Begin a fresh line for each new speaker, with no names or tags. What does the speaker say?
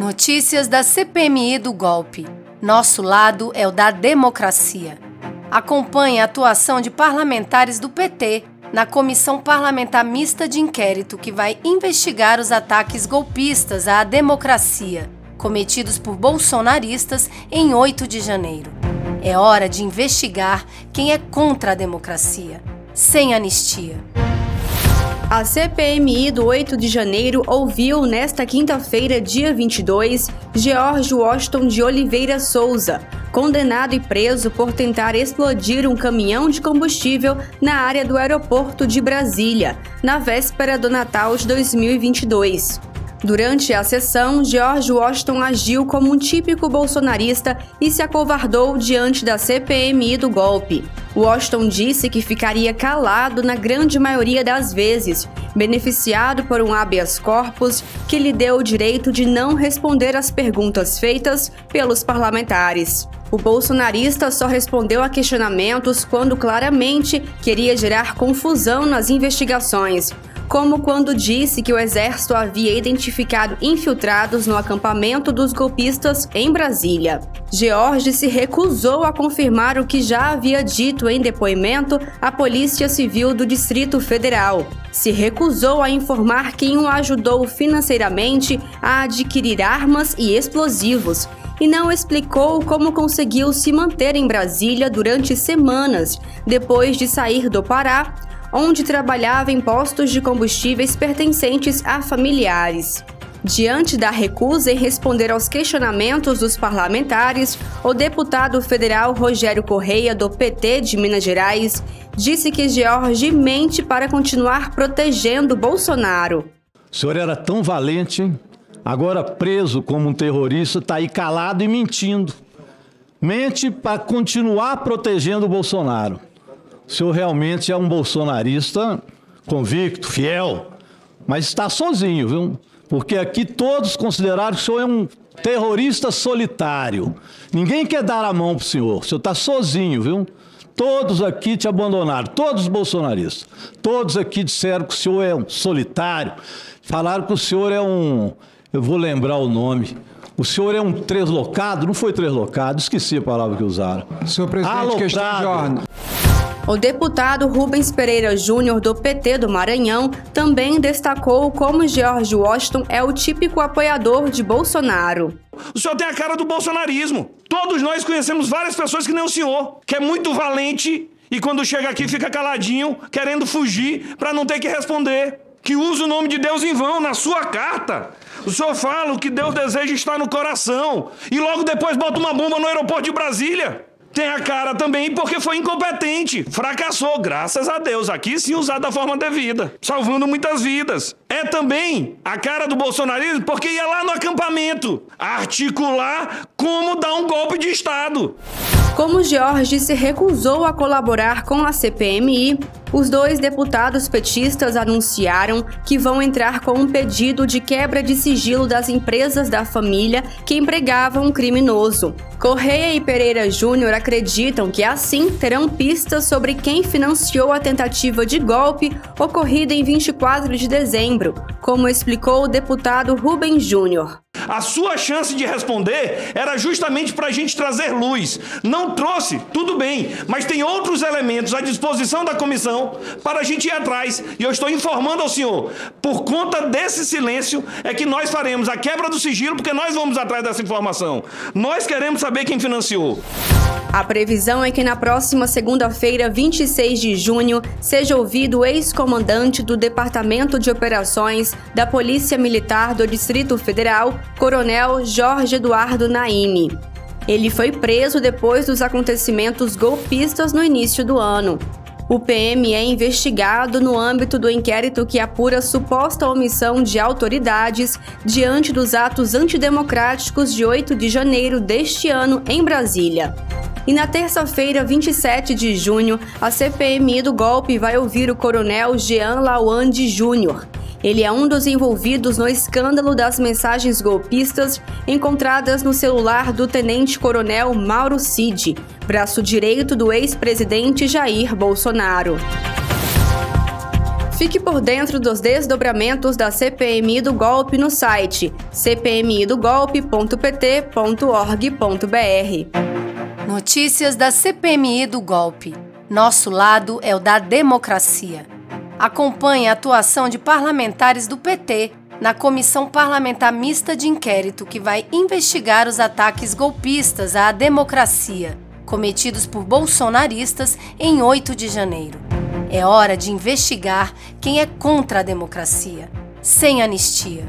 Notícias da CPMI do golpe. Nosso lado é o da democracia. Acompanhe a atuação de parlamentares do PT na Comissão Parlamentar Mista de Inquérito que vai investigar os ataques golpistas à democracia cometidos por bolsonaristas em 8 de janeiro. É hora de investigar quem é contra a democracia, sem anistia.
A CPMI do 8 de janeiro ouviu nesta quinta-feira, dia 22, George Washington de Oliveira Souza, condenado e preso por tentar explodir um caminhão de combustível na área do aeroporto de Brasília, na véspera do Natal de 2022. Durante a sessão, George Washington agiu como um típico bolsonarista e se acovardou diante da CPMI do golpe. Washington disse que ficaria calado na grande maioria das vezes, beneficiado por um habeas corpus que lhe deu o direito de não responder às perguntas feitas pelos parlamentares. O bolsonarista só respondeu a questionamentos quando claramente queria gerar confusão nas investigações, como quando disse que o exército havia identificado infiltrados no acampamento dos golpistas em Brasília. George se recusou a confirmar o que já havia dito em depoimento à Polícia Civil do Distrito Federal. Se recusou a informar quem o ajudou financeiramente a adquirir armas e explosivos e não explicou como conseguiu se manter em Brasília durante semanas depois de sair do Pará onde trabalhava em postos de combustíveis pertencentes a familiares. Diante da recusa em responder aos questionamentos dos parlamentares, o deputado federal Rogério Correia, do PT de Minas Gerais, disse que George mente para continuar protegendo Bolsonaro.
O senhor era tão valente, agora preso como um terrorista, está aí calado e mentindo. Mente para continuar protegendo Bolsonaro o senhor realmente é um bolsonarista convicto, fiel, mas está sozinho, viu? Porque aqui todos consideraram que o senhor é um terrorista solitário. Ninguém quer dar a mão para o senhor. O senhor está sozinho, viu? Todos aqui te abandonaram, todos os bolsonaristas. Todos aqui disseram que o senhor é um solitário. Falaram que o senhor é um. Eu vou lembrar o nome. O senhor é um treslocado? Não foi treslocado, esqueci a palavra que usaram.
Senhor presidente, Aloprado. questão de ordem.
O deputado Rubens Pereira Júnior, do PT do Maranhão, também destacou como George Washington é o típico apoiador de Bolsonaro.
O senhor tem a cara do bolsonarismo. Todos nós conhecemos várias pessoas que nem o senhor, que é muito valente e quando chega aqui fica caladinho, querendo fugir para não ter que responder. Que usa o nome de Deus em vão na sua carta. O senhor fala o que Deus deseja estar no coração e logo depois bota uma bomba no aeroporto de Brasília. Tem a cara também porque foi incompetente. Fracassou, graças a Deus. Aqui sim usado da forma devida, salvando muitas vidas. É também a cara do bolsonarismo porque ia lá no acampamento articular como dar um golpe de Estado.
Como Jorge se recusou a colaborar com a CPMI, os dois deputados petistas anunciaram que vão entrar com um pedido de quebra de sigilo das empresas da família que empregavam um criminoso. Correia e Pereira Júnior acreditam que assim terão pistas sobre quem financiou a tentativa de golpe ocorrida em 24 de dezembro, como explicou o deputado Rubem Júnior.
A sua chance de responder era justamente para a gente trazer luz. Não trouxe, tudo bem, mas tem outros elementos à disposição da comissão para a gente ir atrás. E eu estou informando ao senhor, por conta desse silêncio, é que nós faremos a quebra do sigilo, porque nós vamos atrás dessa informação. Nós queremos saber quem financiou.
A previsão é que na próxima segunda-feira, 26 de junho, seja ouvido o ex-comandante do Departamento de Operações da Polícia Militar do Distrito Federal, Coronel Jorge Eduardo Naime. Ele foi preso depois dos acontecimentos golpistas no início do ano. O PM é investigado no âmbito do inquérito que apura suposta omissão de autoridades diante dos atos antidemocráticos de 8 de janeiro deste ano em Brasília. E na terça-feira, 27 de junho, a CPMI do golpe vai ouvir o coronel Jean Lawande Júnior. Ele é um dos envolvidos no escândalo das mensagens golpistas encontradas no celular do tenente-coronel Mauro Cid, braço direito do ex-presidente Jair Bolsonaro. Fique por dentro dos desdobramentos da CPMI do golpe no site cpmidogolpe.pt.org.br.
Notícias da CPMI do golpe. Nosso lado é o da democracia. Acompanhe a atuação de parlamentares do PT na Comissão Parlamentar Mista de Inquérito que vai investigar os ataques golpistas à democracia cometidos por bolsonaristas em 8 de janeiro. É hora de investigar quem é contra a democracia, sem anistia.